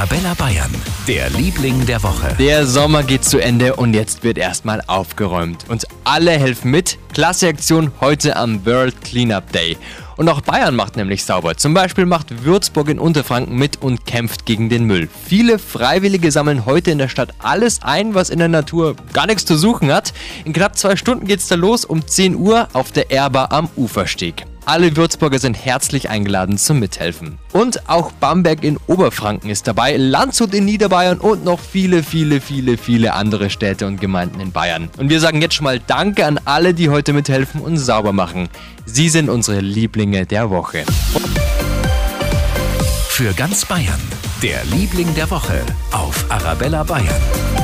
Arabella Bayern, der Liebling der Woche. Der Sommer geht zu Ende und jetzt wird erstmal aufgeräumt. Und alle helfen mit. Klasse Aktion heute am World Cleanup Day. Und auch Bayern macht nämlich sauber. Zum Beispiel macht Würzburg in Unterfranken mit und kämpft gegen den Müll. Viele Freiwillige sammeln heute in der Stadt alles ein, was in der Natur gar nichts zu suchen hat. In knapp zwei Stunden geht's da los um 10 Uhr auf der Erba am Ufersteg. Alle Würzburger sind herzlich eingeladen zum Mithelfen. Und auch Bamberg in Oberfranken ist dabei, Landshut in Niederbayern und noch viele, viele, viele, viele andere Städte und Gemeinden in Bayern. Und wir sagen jetzt schon mal Danke an alle, die heute mithelfen und sauber machen. Sie sind unsere Lieblinge der Woche. Für ganz Bayern, der Liebling der Woche auf Arabella Bayern.